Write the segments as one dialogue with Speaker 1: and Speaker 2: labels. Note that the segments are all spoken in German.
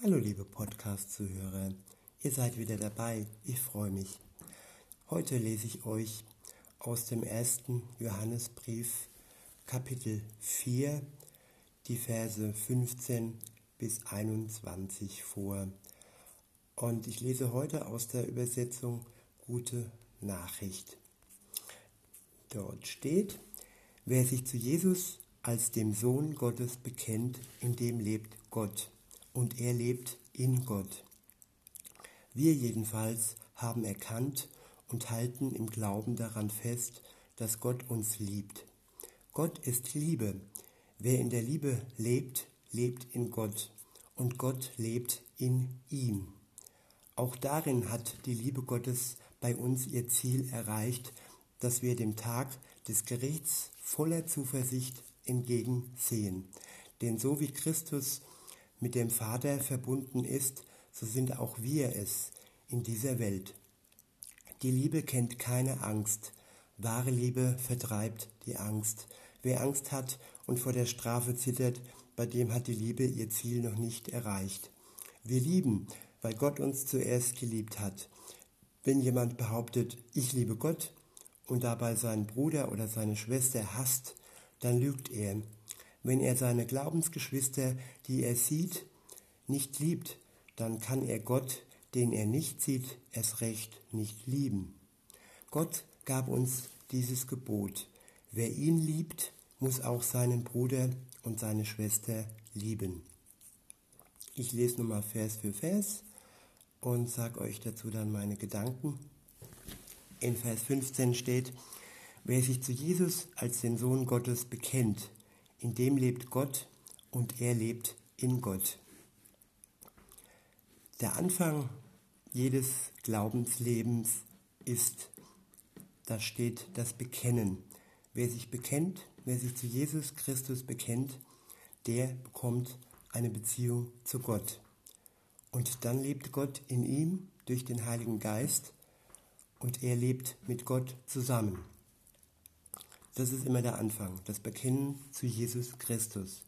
Speaker 1: Hallo liebe Podcast-Zuhörer, ihr seid wieder dabei, ich freue mich. Heute lese ich euch aus dem ersten Johannesbrief Kapitel 4 die Verse 15 bis 21 vor. Und ich lese heute aus der Übersetzung Gute Nachricht. Dort steht, wer sich zu Jesus als dem Sohn Gottes bekennt, in dem lebt Gott und er lebt in Gott. Wir jedenfalls haben erkannt und halten im Glauben daran fest, dass Gott uns liebt. Gott ist Liebe. Wer in der Liebe lebt, lebt in Gott und Gott lebt in ihm. Auch darin hat die Liebe Gottes bei uns ihr Ziel erreicht, dass wir dem Tag des Gerichts voller Zuversicht entgegensehen. Denn so wie Christus mit dem Vater verbunden ist, so sind auch wir es in dieser Welt. Die Liebe kennt keine Angst. Wahre Liebe vertreibt die Angst. Wer Angst hat und vor der Strafe zittert, bei dem hat die Liebe ihr Ziel noch nicht erreicht. Wir lieben, weil Gott uns zuerst geliebt hat. Wenn jemand behauptet, ich liebe Gott und dabei seinen Bruder oder seine Schwester hasst, dann lügt er wenn er seine Glaubensgeschwister, die er sieht, nicht liebt, dann kann er Gott, den er nicht sieht, erst recht nicht lieben. Gott gab uns dieses Gebot. Wer ihn liebt, muss auch seinen Bruder und seine Schwester lieben. Ich lese nochmal Vers für Vers und sage euch dazu dann meine Gedanken. In Vers 15 steht, wer sich zu Jesus als den Sohn Gottes bekennt, in dem lebt Gott und er lebt in Gott. Der Anfang jedes Glaubenslebens ist, da steht das Bekennen. Wer sich bekennt, wer sich zu Jesus Christus bekennt, der bekommt eine Beziehung zu Gott. Und dann lebt Gott in ihm durch den Heiligen Geist und er lebt mit Gott zusammen. Das ist immer der Anfang, das Bekennen zu Jesus Christus.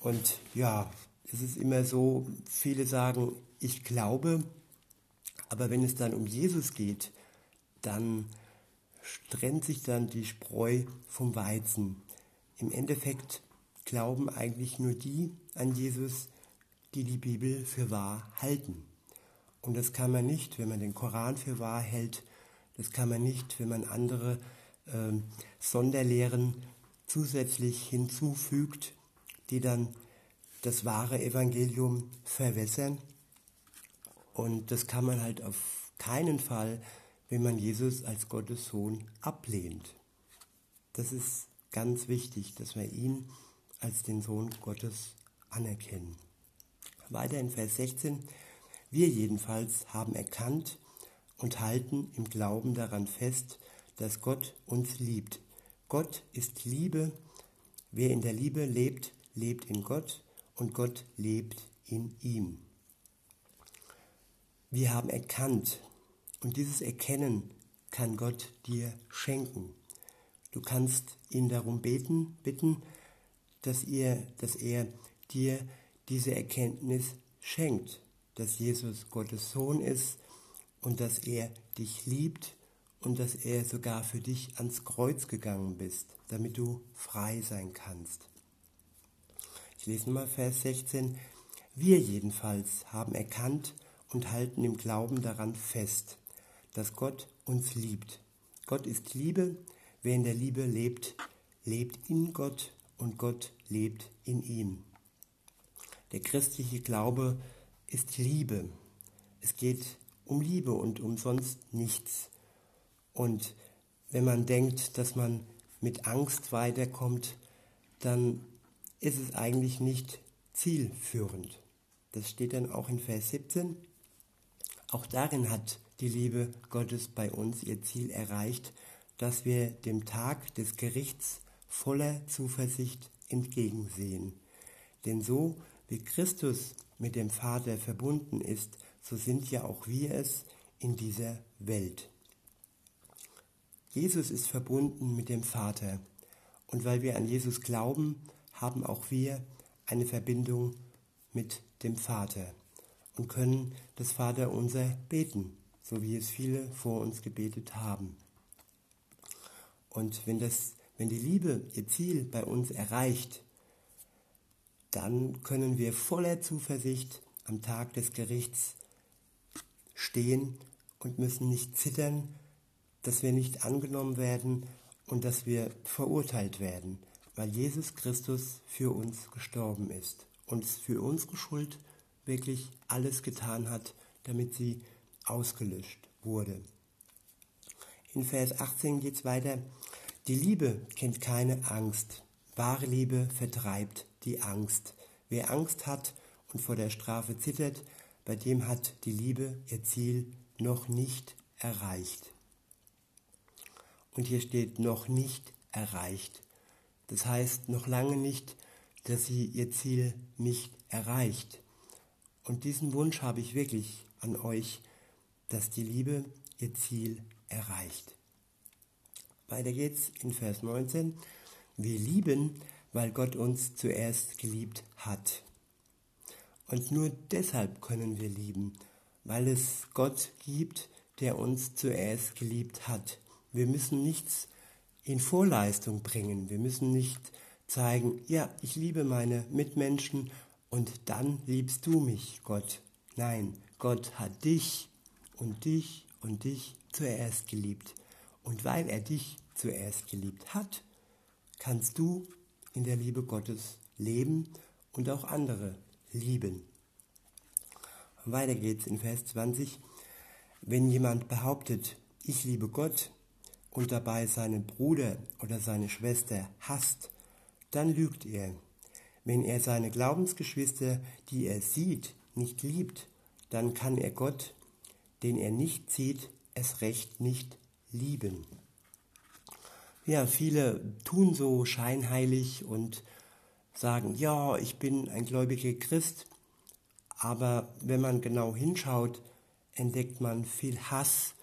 Speaker 1: Und ja, es ist immer so, viele sagen, ich glaube, aber wenn es dann um Jesus geht, dann trennt sich dann die Spreu vom Weizen. Im Endeffekt glauben eigentlich nur die an Jesus, die die Bibel für wahr halten. Und das kann man nicht, wenn man den Koran für wahr hält. Das kann man nicht, wenn man andere äh, Sonderlehren zusätzlich hinzufügt, die dann das wahre Evangelium verwässern. Und das kann man halt auf keinen Fall, wenn man Jesus als Gottes Sohn ablehnt. Das ist ganz wichtig, dass wir ihn als den Sohn Gottes anerkennen. Weiter in Vers 16. Wir jedenfalls haben erkannt und halten im Glauben daran fest, dass Gott uns liebt. Gott ist Liebe. Wer in der Liebe lebt, lebt in Gott und Gott lebt in ihm. Wir haben erkannt und dieses Erkennen kann Gott dir schenken. Du kannst ihn darum beten, bitten, dass, ihr, dass er dir diese Erkenntnis schenkt, dass Jesus Gottes Sohn ist und dass er dich liebt und dass er sogar für dich ans Kreuz gegangen bist, damit du frei sein kannst. Ich lese nochmal Vers 16. Wir jedenfalls haben erkannt und halten im Glauben daran fest, dass Gott uns liebt. Gott ist Liebe. Wer in der Liebe lebt, lebt in Gott und Gott lebt in ihm. Der christliche Glaube ist Liebe. Es geht um Liebe und um sonst nichts. Und wenn man denkt, dass man mit Angst weiterkommt, dann ist es eigentlich nicht zielführend. Das steht dann auch in Vers 17. Auch darin hat die Liebe Gottes bei uns ihr Ziel erreicht, dass wir dem Tag des Gerichts voller Zuversicht entgegensehen. Denn so wie Christus mit dem Vater verbunden ist, so sind ja auch wir es in dieser Welt. Jesus ist verbunden mit dem Vater. Und weil wir an Jesus glauben, haben auch wir eine Verbindung mit dem Vater und können das Vaterunser beten, so wie es viele vor uns gebetet haben. Und wenn, das, wenn die Liebe ihr Ziel bei uns erreicht, dann können wir voller Zuversicht am Tag des Gerichts stehen und müssen nicht zittern, dass wir nicht angenommen werden und dass wir verurteilt werden, weil Jesus Christus für uns gestorben ist und für unsere Schuld wirklich alles getan hat, damit sie ausgelöscht wurde. In Vers 18 geht es weiter. Die Liebe kennt keine Angst. Wahre Liebe vertreibt die Angst. Wer Angst hat und vor der Strafe zittert, bei dem hat die Liebe ihr Ziel noch nicht erreicht. Und hier steht noch nicht erreicht. Das heißt noch lange nicht, dass sie ihr Ziel nicht erreicht. Und diesen Wunsch habe ich wirklich an euch, dass die Liebe ihr Ziel erreicht. Weiter geht's in Vers 19. Wir lieben, weil Gott uns zuerst geliebt hat. Und nur deshalb können wir lieben, weil es Gott gibt, der uns zuerst geliebt hat. Wir müssen nichts in Vorleistung bringen. Wir müssen nicht zeigen, ja, ich liebe meine Mitmenschen und dann liebst du mich, Gott. Nein, Gott hat dich und dich und dich zuerst geliebt. Und weil er dich zuerst geliebt hat, kannst du in der Liebe Gottes leben und auch andere lieben. Weiter geht's in Vers 20. Wenn jemand behauptet, ich liebe Gott und dabei seinen Bruder oder seine Schwester hasst, dann lügt er. Wenn er seine Glaubensgeschwister, die er sieht, nicht liebt, dann kann er Gott, den er nicht sieht, es recht nicht lieben. Ja, viele tun so scheinheilig und sagen, ja, ich bin ein gläubiger Christ, aber wenn man genau hinschaut, entdeckt man viel Hass,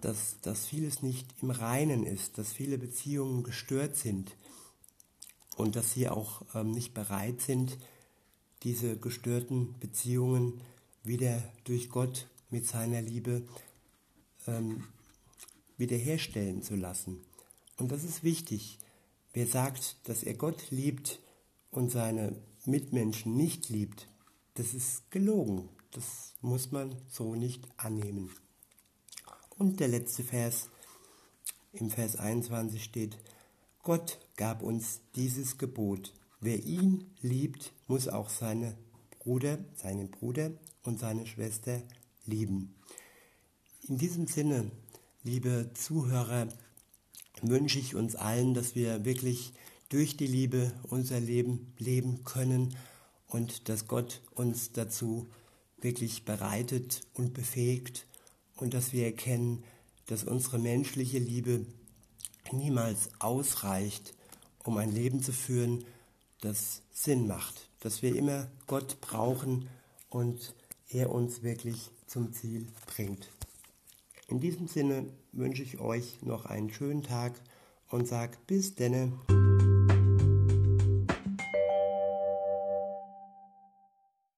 Speaker 1: dass, dass vieles nicht im Reinen ist, dass viele Beziehungen gestört sind und dass sie auch ähm, nicht bereit sind, diese gestörten Beziehungen wieder durch Gott mit seiner Liebe ähm, wiederherstellen zu lassen. Und das ist wichtig. Wer sagt, dass er Gott liebt und seine Mitmenschen nicht liebt, das ist gelogen. Das muss man so nicht annehmen. Und der letzte Vers, im Vers 21 steht, Gott gab uns dieses Gebot. Wer ihn liebt, muss auch seine Bruder, seinen Bruder und seine Schwester lieben. In diesem Sinne, liebe Zuhörer, wünsche ich uns allen, dass wir wirklich durch die Liebe unser Leben leben können und dass Gott uns dazu wirklich bereitet und befähigt und dass wir erkennen, dass unsere menschliche Liebe niemals ausreicht, um ein Leben zu führen, das Sinn macht, dass wir immer Gott brauchen und er uns wirklich zum Ziel bringt. In diesem Sinne wünsche ich euch noch einen schönen Tag und sage bis denne.